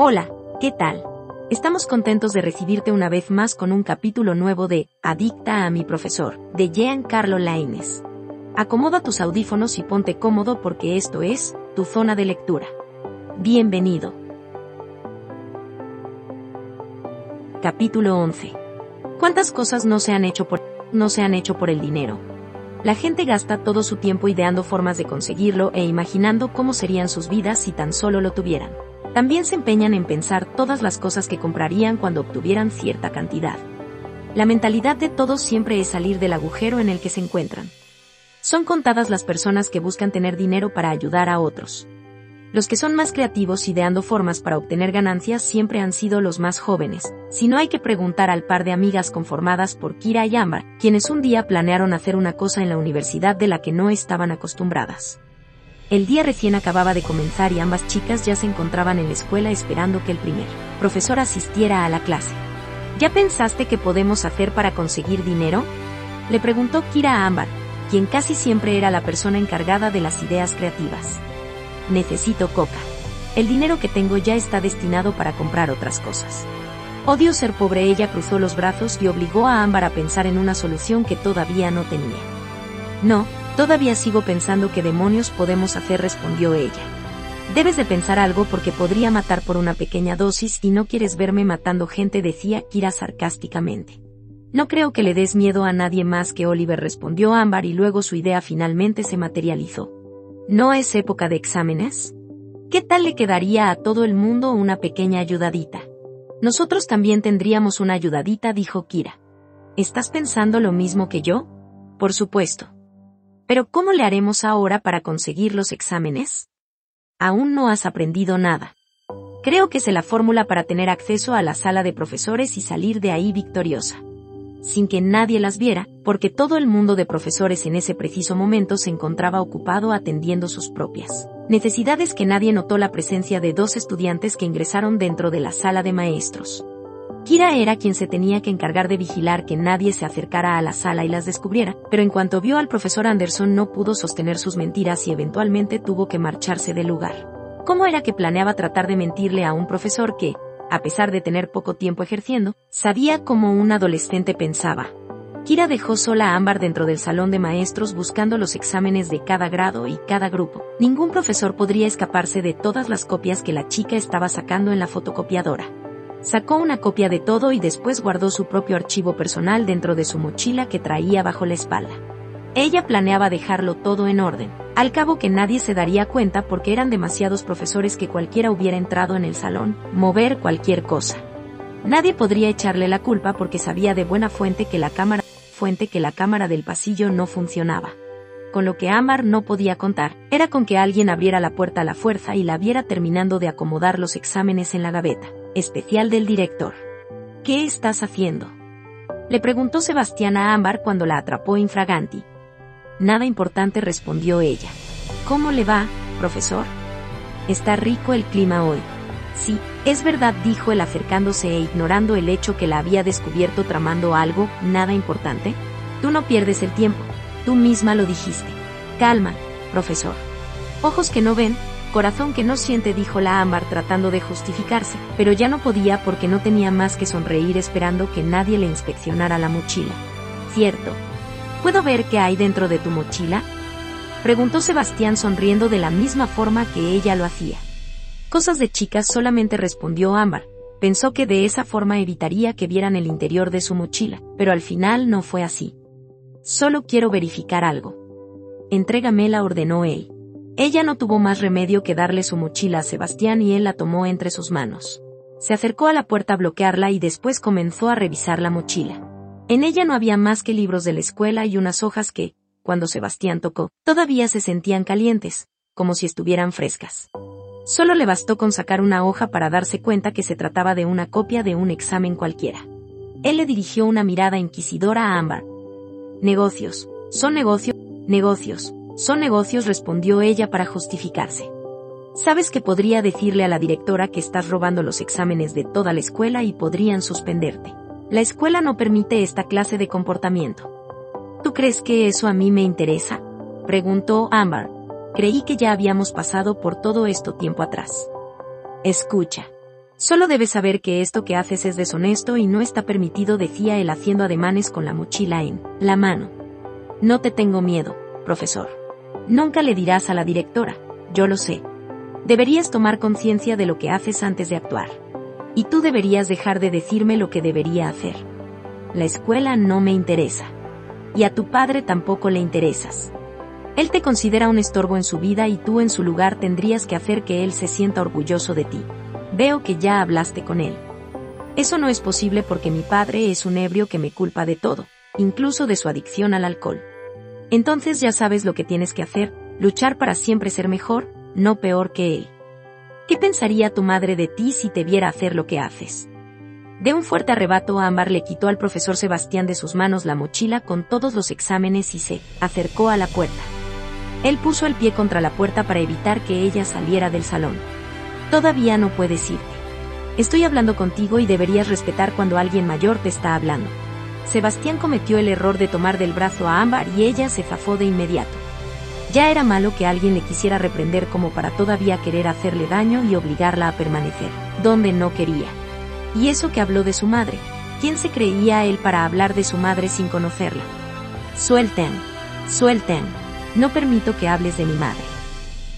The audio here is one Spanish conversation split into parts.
Hola, ¿qué tal? Estamos contentos de recibirte una vez más con un capítulo nuevo de Adicta a mi profesor, de Giancarlo Laines. Acomoda tus audífonos y ponte cómodo porque esto es tu zona de lectura. Bienvenido. Capítulo 11. ¿Cuántas cosas no se han hecho por no se han hecho por el dinero? La gente gasta todo su tiempo ideando formas de conseguirlo e imaginando cómo serían sus vidas si tan solo lo tuvieran. También se empeñan en pensar todas las cosas que comprarían cuando obtuvieran cierta cantidad. La mentalidad de todos siempre es salir del agujero en el que se encuentran. Son contadas las personas que buscan tener dinero para ayudar a otros. Los que son más creativos ideando formas para obtener ganancias siempre han sido los más jóvenes, si no hay que preguntar al par de amigas conformadas por Kira y Amber, quienes un día planearon hacer una cosa en la universidad de la que no estaban acostumbradas. El día recién acababa de comenzar y ambas chicas ya se encontraban en la escuela esperando que el primer profesor asistiera a la clase. ¿Ya pensaste qué podemos hacer para conseguir dinero? Le preguntó Kira a Amber, quien casi siempre era la persona encargada de las ideas creativas necesito coca. El dinero que tengo ya está destinado para comprar otras cosas. Odio ser pobre, ella cruzó los brazos y obligó a Ámbar a pensar en una solución que todavía no tenía. No, todavía sigo pensando qué demonios podemos hacer, respondió ella. Debes de pensar algo porque podría matar por una pequeña dosis y no quieres verme matando gente, decía Kira sarcásticamente. No creo que le des miedo a nadie más que Oliver, respondió Ámbar y luego su idea finalmente se materializó. ¿No es época de exámenes? ¿Qué tal le quedaría a todo el mundo una pequeña ayudadita? Nosotros también tendríamos una ayudadita, dijo Kira. ¿Estás pensando lo mismo que yo? Por supuesto. Pero ¿cómo le haremos ahora para conseguir los exámenes? Aún no has aprendido nada. Creo que es la fórmula para tener acceso a la sala de profesores y salir de ahí victoriosa sin que nadie las viera, porque todo el mundo de profesores en ese preciso momento se encontraba ocupado atendiendo sus propias necesidades que nadie notó la presencia de dos estudiantes que ingresaron dentro de la sala de maestros. Kira era quien se tenía que encargar de vigilar que nadie se acercara a la sala y las descubriera, pero en cuanto vio al profesor Anderson no pudo sostener sus mentiras y eventualmente tuvo que marcharse del lugar. ¿Cómo era que planeaba tratar de mentirle a un profesor que, a pesar de tener poco tiempo ejerciendo, sabía cómo un adolescente pensaba. Kira dejó sola a Ámbar dentro del salón de maestros buscando los exámenes de cada grado y cada grupo. Ningún profesor podría escaparse de todas las copias que la chica estaba sacando en la fotocopiadora. Sacó una copia de todo y después guardó su propio archivo personal dentro de su mochila que traía bajo la espalda. Ella planeaba dejarlo todo en orden, al cabo que nadie se daría cuenta porque eran demasiados profesores que cualquiera hubiera entrado en el salón, mover cualquier cosa. Nadie podría echarle la culpa porque sabía de buena fuente que la cámara, fuente que la cámara del pasillo no funcionaba. Con lo que Amar no podía contar, era con que alguien abriera la puerta a la fuerza y la viera terminando de acomodar los exámenes en la gaveta, especial del director. ¿Qué estás haciendo? Le preguntó Sebastián a Ámbar cuando la atrapó infraganti, Nada importante respondió ella. ¿Cómo le va, profesor? Está rico el clima hoy. Sí, es verdad, dijo él acercándose e ignorando el hecho que la había descubierto tramando algo, nada importante. Tú no pierdes el tiempo, tú misma lo dijiste. Calma, profesor. Ojos que no ven, corazón que no siente, dijo la ámbar tratando de justificarse, pero ya no podía porque no tenía más que sonreír esperando que nadie le inspeccionara la mochila. Cierto, ¿Puedo ver qué hay dentro de tu mochila? Preguntó Sebastián sonriendo de la misma forma que ella lo hacía. Cosas de chicas solamente respondió Ámbar. Pensó que de esa forma evitaría que vieran el interior de su mochila, pero al final no fue así. Solo quiero verificar algo. Entrégamela, ordenó él. Ella no tuvo más remedio que darle su mochila a Sebastián y él la tomó entre sus manos. Se acercó a la puerta a bloquearla y después comenzó a revisar la mochila. En ella no había más que libros de la escuela y unas hojas que, cuando Sebastián tocó, todavía se sentían calientes, como si estuvieran frescas. Solo le bastó con sacar una hoja para darse cuenta que se trataba de una copia de un examen cualquiera. Él le dirigió una mirada inquisidora a Amber. Negocios, son negocios, negocios, son negocios, respondió ella para justificarse. Sabes que podría decirle a la directora que estás robando los exámenes de toda la escuela y podrían suspenderte. La escuela no permite esta clase de comportamiento. ¿Tú crees que eso a mí me interesa? Preguntó Amber. Creí que ya habíamos pasado por todo esto tiempo atrás. Escucha. Solo debes saber que esto que haces es deshonesto y no está permitido, decía él haciendo ademanes con la mochila en la mano. No te tengo miedo, profesor. Nunca le dirás a la directora, yo lo sé. Deberías tomar conciencia de lo que haces antes de actuar. Y tú deberías dejar de decirme lo que debería hacer. La escuela no me interesa. Y a tu padre tampoco le interesas. Él te considera un estorbo en su vida y tú en su lugar tendrías que hacer que él se sienta orgulloso de ti. Veo que ya hablaste con él. Eso no es posible porque mi padre es un ebrio que me culpa de todo, incluso de su adicción al alcohol. Entonces ya sabes lo que tienes que hacer, luchar para siempre ser mejor, no peor que él. ¿Qué pensaría tu madre de ti si te viera hacer lo que haces? De un fuerte arrebato, Ámbar le quitó al profesor Sebastián de sus manos la mochila con todos los exámenes y se acercó a la puerta. Él puso el pie contra la puerta para evitar que ella saliera del salón. Todavía no puedes irte. Estoy hablando contigo y deberías respetar cuando alguien mayor te está hablando. Sebastián cometió el error de tomar del brazo a Ámbar y ella se zafó de inmediato. Ya era malo que alguien le quisiera reprender como para todavía querer hacerle daño y obligarla a permanecer, donde no quería. Y eso que habló de su madre, ¿quién se creía él para hablar de su madre sin conocerla? Suelten, suelten, no permito que hables de mi madre.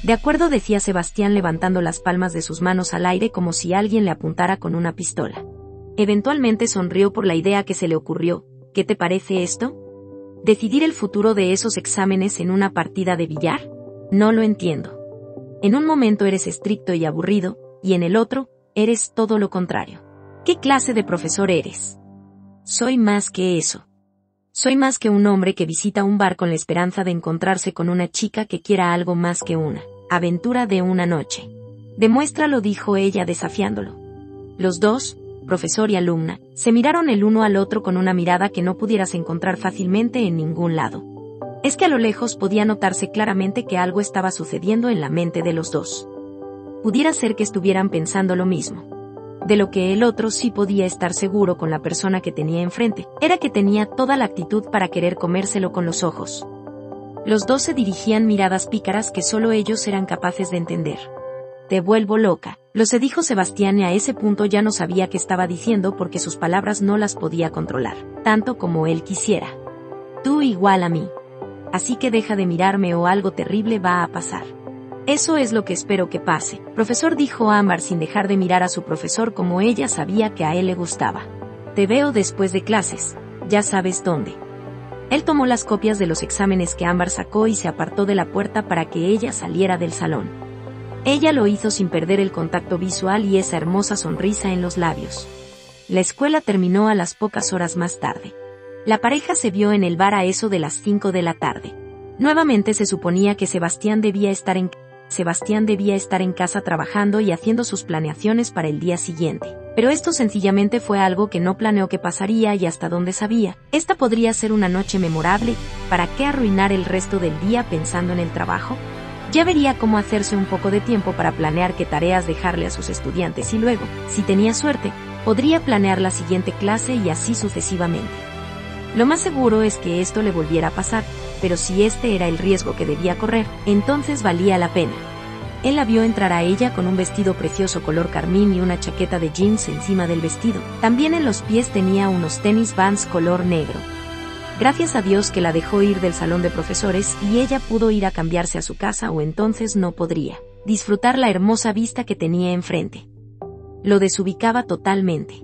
De acuerdo decía Sebastián levantando las palmas de sus manos al aire como si alguien le apuntara con una pistola. Eventualmente sonrió por la idea que se le ocurrió. ¿Qué te parece esto? ¿Decidir el futuro de esos exámenes en una partida de billar? No lo entiendo. En un momento eres estricto y aburrido, y en el otro, eres todo lo contrario. ¿Qué clase de profesor eres? Soy más que eso. Soy más que un hombre que visita un bar con la esperanza de encontrarse con una chica que quiera algo más que una aventura de una noche. Demuéstralo, dijo ella desafiándolo. Los dos, profesor y alumna, se miraron el uno al otro con una mirada que no pudieras encontrar fácilmente en ningún lado. Es que a lo lejos podía notarse claramente que algo estaba sucediendo en la mente de los dos. Pudiera ser que estuvieran pensando lo mismo de lo que el otro sí podía estar seguro con la persona que tenía enfrente, era que tenía toda la actitud para querer comérselo con los ojos. Los dos se dirigían miradas pícaras que solo ellos eran capaces de entender. Te vuelvo loca, lo se dijo Sebastián y a ese punto ya no sabía qué estaba diciendo porque sus palabras no las podía controlar, tanto como él quisiera. Tú igual a mí. Así que deja de mirarme o algo terrible va a pasar. Eso es lo que espero que pase, profesor dijo Ámbar sin dejar de mirar a su profesor como ella sabía que a él le gustaba. Te veo después de clases, ya sabes dónde. Él tomó las copias de los exámenes que Ámbar sacó y se apartó de la puerta para que ella saliera del salón. Ella lo hizo sin perder el contacto visual y esa hermosa sonrisa en los labios. La escuela terminó a las pocas horas más tarde. La pareja se vio en el bar a eso de las 5 de la tarde. Nuevamente se suponía que Sebastián debía estar en Sebastián debía estar en casa trabajando y haciendo sus planeaciones para el día siguiente. Pero esto sencillamente fue algo que no planeó que pasaría y hasta donde sabía. Esta podría ser una noche memorable, ¿para qué arruinar el resto del día pensando en el trabajo? Ya vería cómo hacerse un poco de tiempo para planear qué tareas dejarle a sus estudiantes y luego, si tenía suerte, podría planear la siguiente clase y así sucesivamente. Lo más seguro es que esto le volviera a pasar, pero si este era el riesgo que debía correr, entonces valía la pena. Él la vio entrar a ella con un vestido precioso color carmín y una chaqueta de jeans encima del vestido. También en los pies tenía unos tenis vans color negro. Gracias a Dios que la dejó ir del salón de profesores y ella pudo ir a cambiarse a su casa o entonces no podría disfrutar la hermosa vista que tenía enfrente. Lo desubicaba totalmente.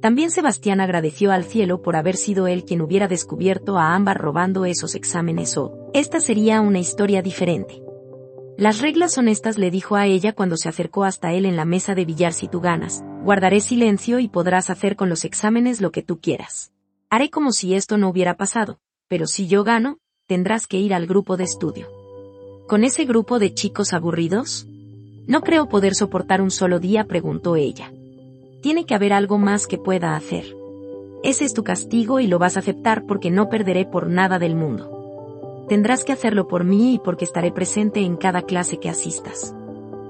También Sebastián agradeció al cielo por haber sido él quien hubiera descubierto a Ámbar robando esos exámenes o, esta sería una historia diferente. Las reglas son estas le dijo a ella cuando se acercó hasta él en la mesa de billar si tú ganas, guardaré silencio y podrás hacer con los exámenes lo que tú quieras. Haré como si esto no hubiera pasado, pero si yo gano, tendrás que ir al grupo de estudio. ¿Con ese grupo de chicos aburridos? No creo poder soportar un solo día, preguntó ella. Tiene que haber algo más que pueda hacer. Ese es tu castigo y lo vas a aceptar porque no perderé por nada del mundo. Tendrás que hacerlo por mí y porque estaré presente en cada clase que asistas.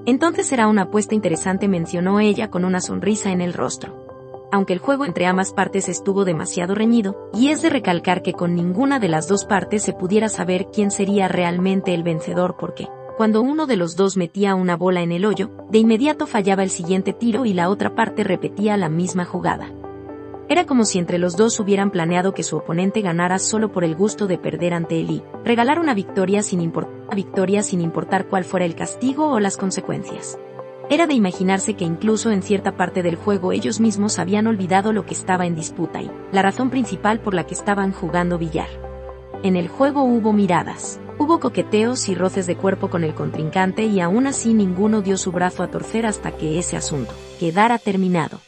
Entonces será una apuesta interesante, mencionó ella con una sonrisa en el rostro. Aunque el juego entre ambas partes estuvo demasiado reñido, y es de recalcar que con ninguna de las dos partes se pudiera saber quién sería realmente el vencedor porque Cuando uno de los dos metía una bola en el hoyo, de inmediato fallaba el siguiente tiro y la otra parte repetía la misma jugada. Era como si entre los dos hubieran planeado que su oponente ganara solo por el gusto de perder ante él y regalar una victoria sin, victoria sin importar cuál fuera el castigo o las consecuencias. Era de imaginarse que incluso en cierta parte del juego ellos mismos habían olvidado lo que estaba en disputa y la razón principal por la que estaban jugando billar. En el juego hubo miradas, hubo coqueteos y roces de cuerpo con el contrincante y aún así ninguno dio su brazo a torcer hasta que ese asunto quedara terminado.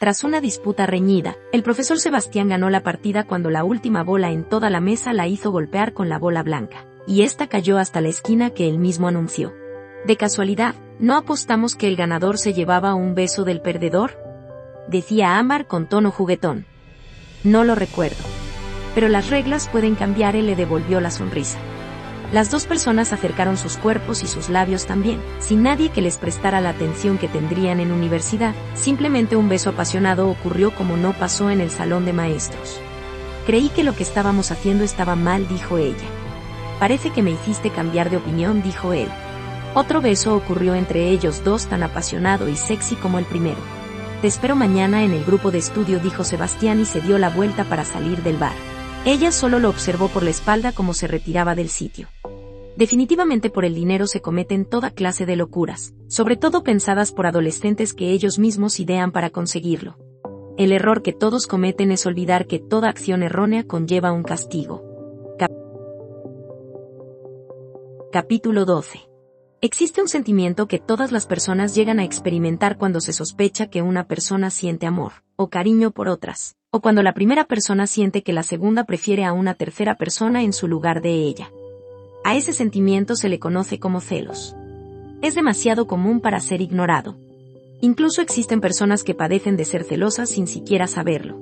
Tras una disputa reñida, el profesor Sebastián ganó la partida cuando la última bola en toda la mesa la hizo golpear con la bola blanca, y esta cayó hasta la esquina que él mismo anunció. De casualidad, ¿no apostamos que el ganador se llevaba un beso del perdedor? Decía Amar con tono juguetón. No lo recuerdo. Pero las reglas pueden cambiar, él le devolvió la sonrisa. Las dos personas acercaron sus cuerpos y sus labios también, sin nadie que les prestara la atención que tendrían en universidad, simplemente un beso apasionado ocurrió como no pasó en el salón de maestros. Creí que lo que estábamos haciendo estaba mal, dijo ella. Parece que me hiciste cambiar de opinión, dijo él. Otro beso ocurrió entre ellos dos tan apasionado y sexy como el primero. Te espero mañana en el grupo de estudio, dijo Sebastián y se dio la vuelta para salir del bar. Ella solo lo observó por la espalda como se retiraba del sitio. Definitivamente por el dinero se cometen toda clase de locuras, sobre todo pensadas por adolescentes que ellos mismos idean para conseguirlo. El error que todos cometen es olvidar que toda acción errónea conlleva un castigo. Capítulo 12. Existe un sentimiento que todas las personas llegan a experimentar cuando se sospecha que una persona siente amor o cariño por otras, o cuando la primera persona siente que la segunda prefiere a una tercera persona en su lugar de ella. A ese sentimiento se le conoce como celos. Es demasiado común para ser ignorado. Incluso existen personas que padecen de ser celosas sin siquiera saberlo.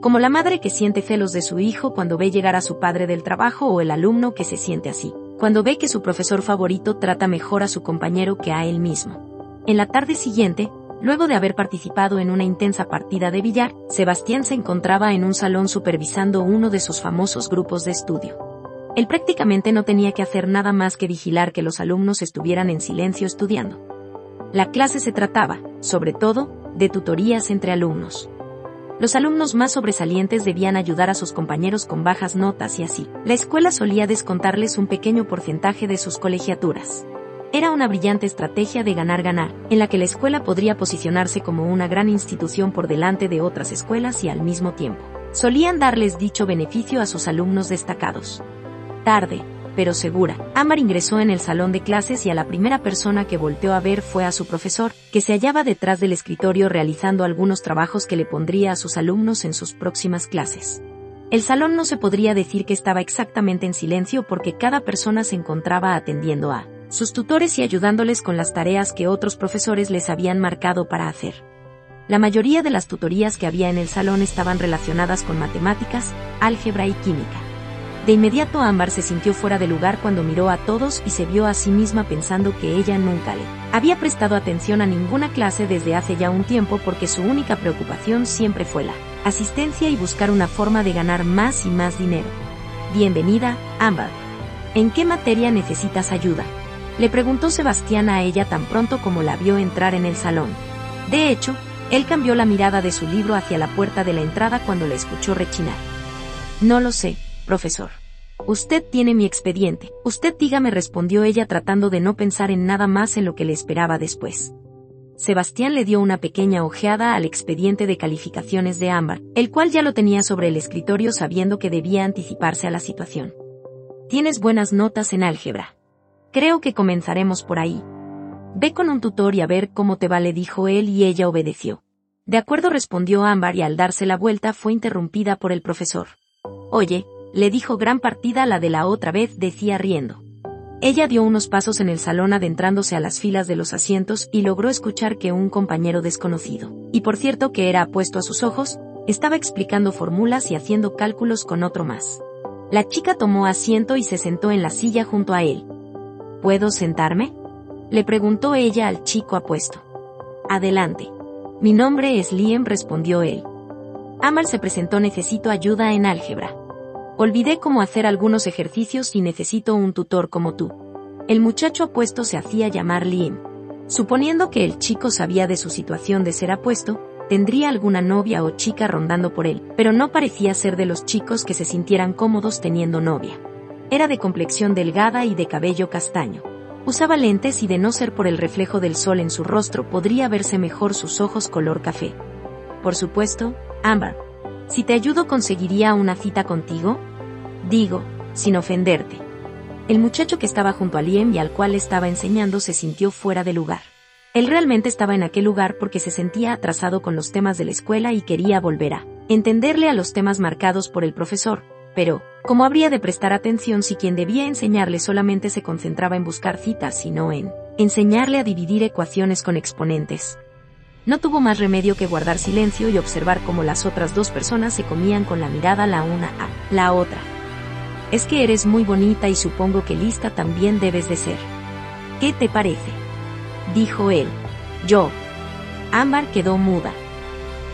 Como la madre que siente celos de su hijo cuando ve llegar a su padre del trabajo o el alumno que se siente así, cuando ve que su profesor favorito trata mejor a su compañero que a él mismo. En la tarde siguiente, Luego de haber participado en una intensa partida de billar, Sebastián se encontraba en un salón supervisando uno de sus famosos grupos de estudio. Él prácticamente no tenía que hacer nada más que vigilar que los alumnos estuvieran en silencio estudiando. La clase se trataba, sobre todo, de tutorías entre alumnos. Los alumnos más sobresalientes debían ayudar a sus compañeros con bajas notas y así, la escuela solía descontarles un pequeño porcentaje de sus colegiaturas. Era una brillante estrategia de ganar-ganar, en la que la escuela podría posicionarse como una gran institución por delante de otras escuelas y al mismo tiempo. Solían darles dicho beneficio a sus alumnos destacados. Tarde, pero segura, Amar ingresó en el salón de clases y a la primera persona que volteó a ver fue a su profesor, que se hallaba detrás del escritorio realizando algunos trabajos que le pondría a sus alumnos en sus próximas clases. El salón no se podría decir que estaba exactamente en silencio porque cada persona se encontraba atendiendo a sus tutores y ayudándoles con las tareas que otros profesores les habían marcado para hacer. La mayoría de las tutorías que había en el salón estaban relacionadas con matemáticas, álgebra y química. De inmediato Ámbar se sintió fuera de lugar cuando miró a todos y se vio a sí misma pensando que ella nunca le había prestado atención a ninguna clase desde hace ya un tiempo porque su única preocupación siempre fue la asistencia y buscar una forma de ganar más y más dinero. Bienvenida, Ámbar. ¿En qué materia necesitas ayuda? Le preguntó Sebastián a ella tan pronto como la vio entrar en el salón. De hecho, él cambió la mirada de su libro hacia la puerta de la entrada cuando la escuchó rechinar. No lo sé, profesor. Usted tiene mi expediente. Usted dígame respondió ella tratando de no pensar en nada más en lo que le esperaba después. Sebastián le dio una pequeña ojeada al expediente de calificaciones de Ámbar, el cual ya lo tenía sobre el escritorio sabiendo que debía anticiparse a la situación. Tienes buenas notas en álgebra. Creo que comenzaremos por ahí. Ve con un tutor y a ver cómo te va, le dijo él y ella obedeció. De acuerdo respondió Ámbar y al darse la vuelta fue interrumpida por el profesor. Oye, le dijo gran partida la de la otra vez, decía riendo. Ella dio unos pasos en el salón adentrándose a las filas de los asientos y logró escuchar que un compañero desconocido, y por cierto que era apuesto a sus ojos, estaba explicando fórmulas y haciendo cálculos con otro más. La chica tomó asiento y se sentó en la silla junto a él, ¿Puedo sentarme? Le preguntó ella al chico apuesto. Adelante. Mi nombre es Liam, respondió él. Amal se presentó necesito ayuda en álgebra. Olvidé cómo hacer algunos ejercicios y necesito un tutor como tú. El muchacho apuesto se hacía llamar Liam. Suponiendo que el chico sabía de su situación de ser apuesto, tendría alguna novia o chica rondando por él, pero no parecía ser de los chicos que se sintieran cómodos teniendo novia. Era de complexión delgada y de cabello castaño. Usaba lentes y de no ser por el reflejo del sol en su rostro podría verse mejor sus ojos color café. Por supuesto, Amber. Si te ayudo conseguiría una cita contigo? Digo, sin ofenderte. El muchacho que estaba junto a Liam y al cual estaba enseñando se sintió fuera de lugar. Él realmente estaba en aquel lugar porque se sentía atrasado con los temas de la escuela y quería volver a entenderle a los temas marcados por el profesor, pero, ¿cómo habría de prestar atención si quien debía enseñarle solamente se concentraba en buscar citas y no en enseñarle a dividir ecuaciones con exponentes? No tuvo más remedio que guardar silencio y observar cómo las otras dos personas se comían con la mirada la una a la otra. Es que eres muy bonita y supongo que lista también debes de ser. ¿Qué te parece? Dijo él. Yo. Ámbar quedó muda.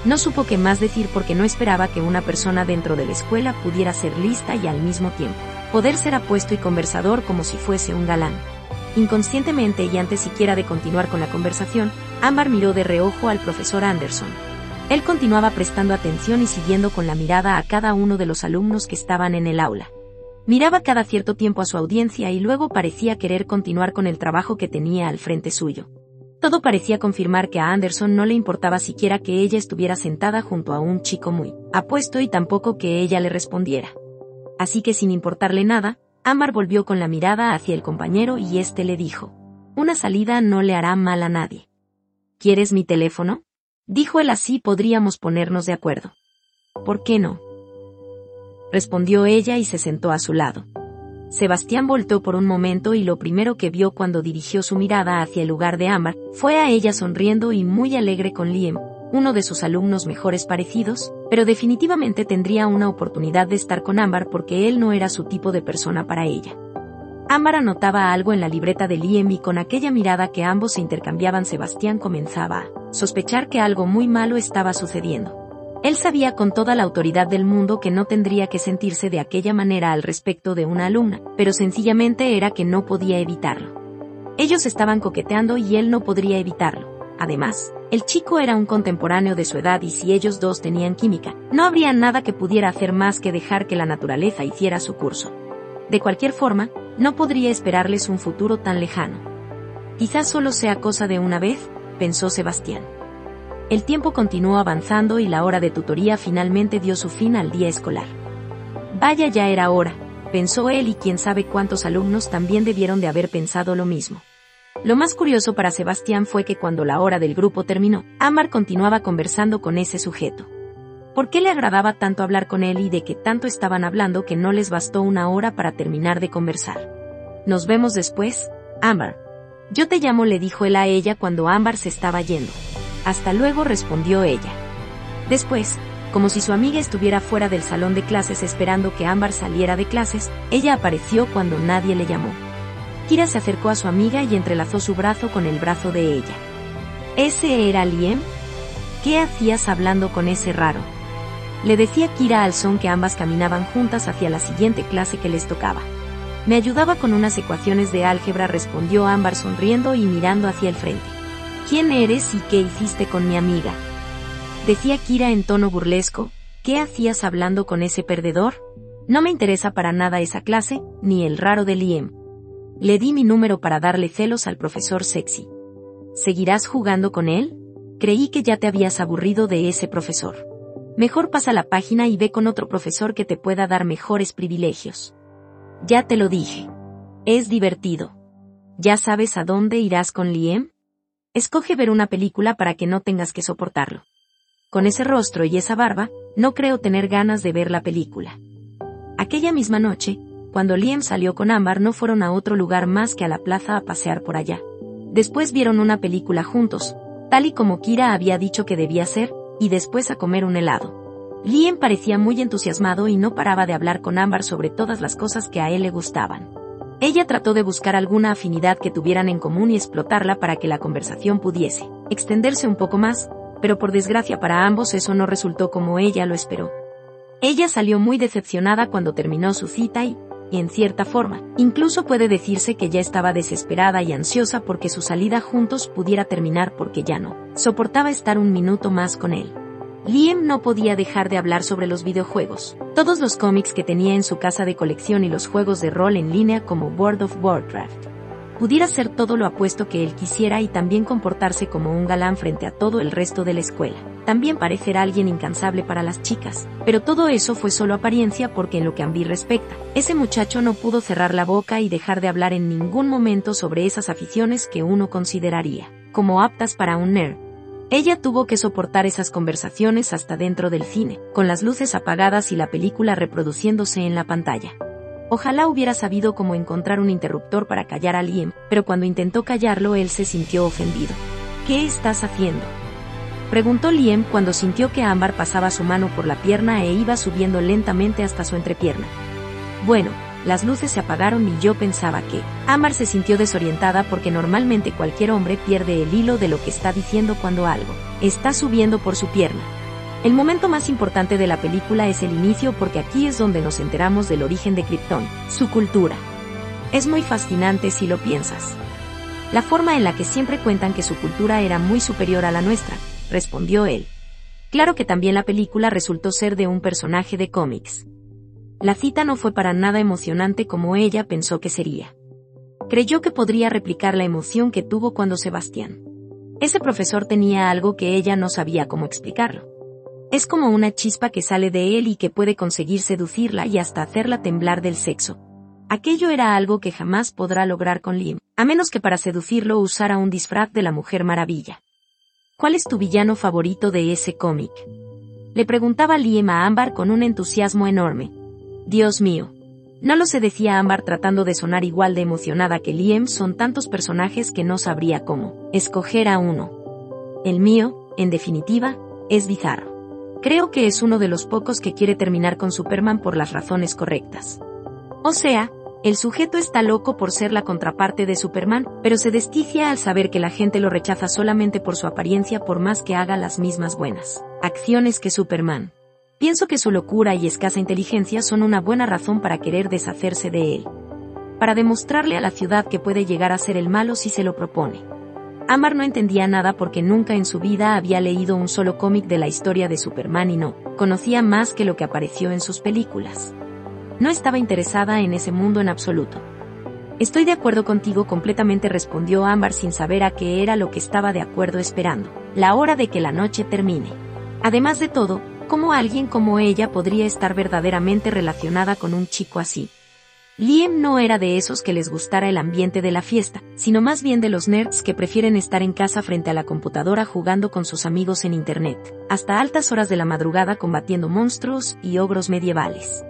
No supo qué más decir porque no esperaba que una persona dentro de la escuela pudiera ser lista y al mismo tiempo poder ser apuesto y conversador como si fuese un galán. Inconscientemente y antes siquiera de continuar con la conversación, Ámbar miró de reojo al profesor Anderson. Él continuaba prestando atención y siguiendo con la mirada a cada uno de los alumnos que estaban en el aula. Miraba cada cierto tiempo a su audiencia y luego parecía querer continuar con el trabajo que tenía al frente suyo. Todo parecía confirmar que a Anderson no le importaba siquiera que ella estuviera sentada junto a un chico muy apuesto y tampoco que ella le respondiera. Así que sin importarle nada, Amar volvió con la mirada hacia el compañero y éste le dijo, Una salida no le hará mal a nadie. ¿Quieres mi teléfono? Dijo él así podríamos ponernos de acuerdo. ¿Por qué no? Respondió ella y se sentó a su lado. Sebastián voltó por un momento y lo primero que vio cuando dirigió su mirada hacia el lugar de Amber fue a ella sonriendo y muy alegre con Liam, uno de sus alumnos mejores parecidos, pero definitivamente tendría una oportunidad de estar con Amber porque él no era su tipo de persona para ella. Ámbar anotaba algo en la libreta de Liam y con aquella mirada que ambos se intercambiaban Sebastián comenzaba a sospechar que algo muy malo estaba sucediendo. Él sabía con toda la autoridad del mundo que no tendría que sentirse de aquella manera al respecto de una alumna, pero sencillamente era que no podía evitarlo. Ellos estaban coqueteando y él no podría evitarlo. Además, el chico era un contemporáneo de su edad y si ellos dos tenían química, no habría nada que pudiera hacer más que dejar que la naturaleza hiciera su curso. De cualquier forma, no podría esperarles un futuro tan lejano. Quizás solo sea cosa de una vez, pensó Sebastián. El tiempo continuó avanzando y la hora de tutoría finalmente dio su fin al día escolar. Vaya ya era hora, pensó él y quién sabe cuántos alumnos también debieron de haber pensado lo mismo. Lo más curioso para Sebastián fue que cuando la hora del grupo terminó, Amar continuaba conversando con ese sujeto. ¿Por qué le agradaba tanto hablar con él y de que tanto estaban hablando que no les bastó una hora para terminar de conversar? Nos vemos después, Amber. Yo te llamo, le dijo él a ella cuando Amber se estaba yendo. Hasta luego respondió ella. Después, como si su amiga estuviera fuera del salón de clases esperando que Ámbar saliera de clases, ella apareció cuando nadie le llamó. Kira se acercó a su amiga y entrelazó su brazo con el brazo de ella. ¿Ese era Liem? ¿Qué hacías hablando con ese raro? Le decía Kira al son que ambas caminaban juntas hacia la siguiente clase que les tocaba. Me ayudaba con unas ecuaciones de álgebra, respondió Ámbar sonriendo y mirando hacia el frente. ¿Quién eres y qué hiciste con mi amiga? Decía Kira en tono burlesco, ¿qué hacías hablando con ese perdedor? No me interesa para nada esa clase, ni el raro de Liem. Le di mi número para darle celos al profesor sexy. ¿Seguirás jugando con él? Creí que ya te habías aburrido de ese profesor. Mejor pasa la página y ve con otro profesor que te pueda dar mejores privilegios. Ya te lo dije. Es divertido. ¿Ya sabes a dónde irás con Liem? Escoge ver una película para que no tengas que soportarlo. Con ese rostro y esa barba, no creo tener ganas de ver la película. Aquella misma noche, cuando Liam salió con Ámbar no fueron a otro lugar más que a la plaza a pasear por allá. Después vieron una película juntos, tal y como Kira había dicho que debía ser, y después a comer un helado. Liam parecía muy entusiasmado y no paraba de hablar con Ámbar sobre todas las cosas que a él le gustaban. Ella trató de buscar alguna afinidad que tuvieran en común y explotarla para que la conversación pudiese extenderse un poco más, pero por desgracia para ambos eso no resultó como ella lo esperó. Ella salió muy decepcionada cuando terminó su cita y, y en cierta forma, incluso puede decirse que ya estaba desesperada y ansiosa porque su salida juntos pudiera terminar porque ya no soportaba estar un minuto más con él. Liam no podía dejar de hablar sobre los videojuegos, todos los cómics que tenía en su casa de colección y los juegos de rol en línea como World of Warcraft. Pudiera ser todo lo apuesto que él quisiera y también comportarse como un galán frente a todo el resto de la escuela. También parecer alguien incansable para las chicas. Pero todo eso fue solo apariencia porque en lo que a mí respecta, ese muchacho no pudo cerrar la boca y dejar de hablar en ningún momento sobre esas aficiones que uno consideraría como aptas para un nerd ella tuvo que soportar esas conversaciones hasta dentro del cine, con las luces apagadas y la película reproduciéndose en la pantalla. Ojalá hubiera sabido cómo encontrar un interruptor para callar a Liam, pero cuando intentó callarlo él se sintió ofendido. ¿Qué estás haciendo? Preguntó Liam cuando sintió que Ámbar pasaba su mano por la pierna e iba subiendo lentamente hasta su entrepierna. Bueno, las luces se apagaron y yo pensaba que, Amar se sintió desorientada porque normalmente cualquier hombre pierde el hilo de lo que está diciendo cuando algo está subiendo por su pierna. El momento más importante de la película es el inicio porque aquí es donde nos enteramos del origen de Krypton, su cultura. Es muy fascinante si lo piensas. La forma en la que siempre cuentan que su cultura era muy superior a la nuestra, respondió él. Claro que también la película resultó ser de un personaje de cómics. La cita no fue para nada emocionante como ella pensó que sería. Creyó que podría replicar la emoción que tuvo cuando Sebastián. Ese profesor tenía algo que ella no sabía cómo explicarlo. Es como una chispa que sale de él y que puede conseguir seducirla y hasta hacerla temblar del sexo. Aquello era algo que jamás podrá lograr con Liam, a menos que para seducirlo usara un disfraz de la Mujer Maravilla. ¿Cuál es tu villano favorito de ese cómic? Le preguntaba Liam a Ámbar con un entusiasmo enorme, Dios mío. No lo sé decía Ámbar tratando de sonar igual de emocionada que Liam son tantos personajes que no sabría cómo escoger a uno. El mío, en definitiva, es bizarro. Creo que es uno de los pocos que quiere terminar con Superman por las razones correctas. O sea, el sujeto está loco por ser la contraparte de Superman, pero se desquicia al saber que la gente lo rechaza solamente por su apariencia por más que haga las mismas buenas acciones que Superman. Pienso que su locura y escasa inteligencia son una buena razón para querer deshacerse de él. Para demostrarle a la ciudad que puede llegar a ser el malo si se lo propone. Amar no entendía nada porque nunca en su vida había leído un solo cómic de la historia de Superman y no conocía más que lo que apareció en sus películas. No estaba interesada en ese mundo en absoluto. Estoy de acuerdo contigo completamente respondió Amber sin saber a qué era lo que estaba de acuerdo esperando. La hora de que la noche termine. Además de todo, ¿Cómo alguien como ella podría estar verdaderamente relacionada con un chico así? Liam no era de esos que les gustara el ambiente de la fiesta, sino más bien de los nerds que prefieren estar en casa frente a la computadora jugando con sus amigos en Internet, hasta altas horas de la madrugada combatiendo monstruos y ogros medievales.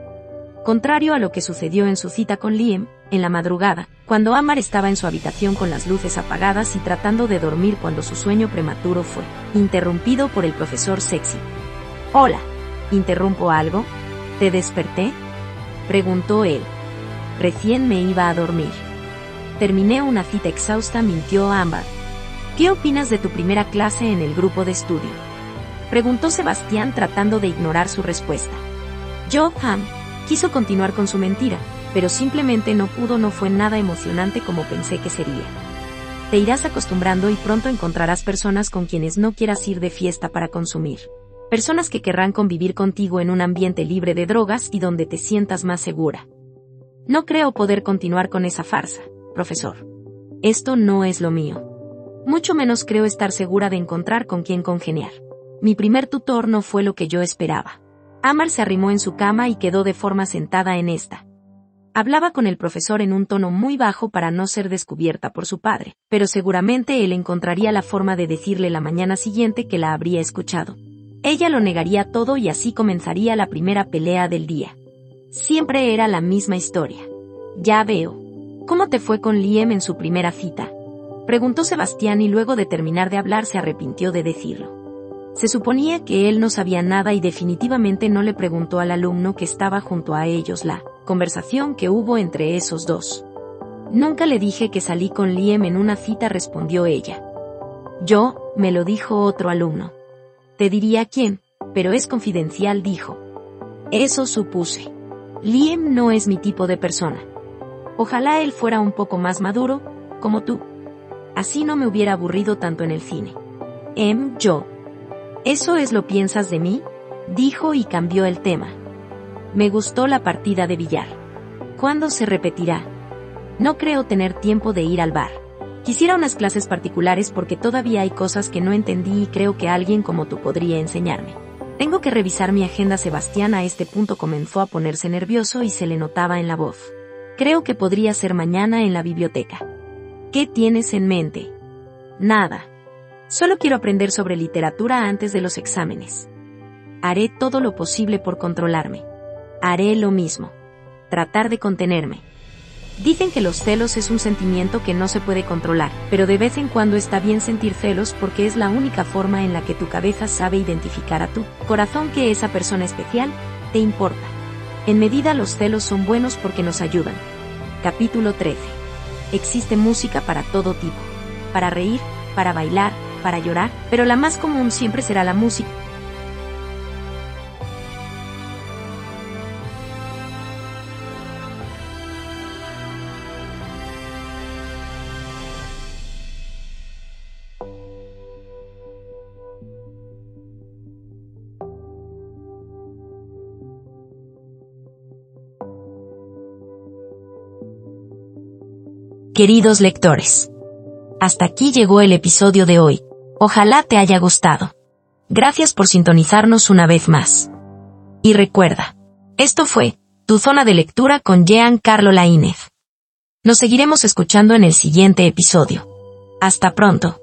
Contrario a lo que sucedió en su cita con Liam, en la madrugada, cuando Amar estaba en su habitación con las luces apagadas y tratando de dormir cuando su sueño prematuro fue interrumpido por el profesor Sexy, Hola, ¿interrumpo algo? ¿Te desperté? Preguntó él. Recién me iba a dormir. Terminé una cita exhausta, mintió Amber. ¿Qué opinas de tu primera clase en el grupo de estudio? Preguntó Sebastián tratando de ignorar su respuesta. Joe Ham quiso continuar con su mentira, pero simplemente no pudo, no fue nada emocionante como pensé que sería. Te irás acostumbrando y pronto encontrarás personas con quienes no quieras ir de fiesta para consumir personas que querrán convivir contigo en un ambiente libre de drogas y donde te sientas más segura. No creo poder continuar con esa farsa, profesor. Esto no es lo mío. Mucho menos creo estar segura de encontrar con quien congeniar. Mi primer tutor no fue lo que yo esperaba. Amar se arrimó en su cama y quedó de forma sentada en esta. Hablaba con el profesor en un tono muy bajo para no ser descubierta por su padre, pero seguramente él encontraría la forma de decirle la mañana siguiente que la habría escuchado. Ella lo negaría todo y así comenzaría la primera pelea del día. Siempre era la misma historia. Ya veo. ¿Cómo te fue con Liam en su primera cita? Preguntó Sebastián y luego de terminar de hablar se arrepintió de decirlo. Se suponía que él no sabía nada y definitivamente no le preguntó al alumno que estaba junto a ellos la conversación que hubo entre esos dos. Nunca le dije que salí con Liam en una cita, respondió ella. Yo, me lo dijo otro alumno. Te diría quién, pero es confidencial, dijo. Eso supuse. Liam no es mi tipo de persona. Ojalá él fuera un poco más maduro, como tú. Así no me hubiera aburrido tanto en el cine. Em, yo. ¿Eso es lo piensas de mí? Dijo y cambió el tema. Me gustó la partida de billar. ¿Cuándo se repetirá? No creo tener tiempo de ir al bar. Quisiera unas clases particulares porque todavía hay cosas que no entendí y creo que alguien como tú podría enseñarme. Tengo que revisar mi agenda. Sebastián a este punto comenzó a ponerse nervioso y se le notaba en la voz. Creo que podría ser mañana en la biblioteca. ¿Qué tienes en mente? Nada. Solo quiero aprender sobre literatura antes de los exámenes. Haré todo lo posible por controlarme. Haré lo mismo. Tratar de contenerme. Dicen que los celos es un sentimiento que no se puede controlar, pero de vez en cuando está bien sentir celos porque es la única forma en la que tu cabeza sabe identificar a tu corazón que esa persona especial te importa. En medida los celos son buenos porque nos ayudan. Capítulo 13. Existe música para todo tipo. Para reír, para bailar, para llorar, pero la más común siempre será la música Queridos lectores. Hasta aquí llegó el episodio de hoy. Ojalá te haya gustado. Gracias por sintonizarnos una vez más. Y recuerda, esto fue, tu zona de lectura con Jean Carlo Laínez. Nos seguiremos escuchando en el siguiente episodio. Hasta pronto.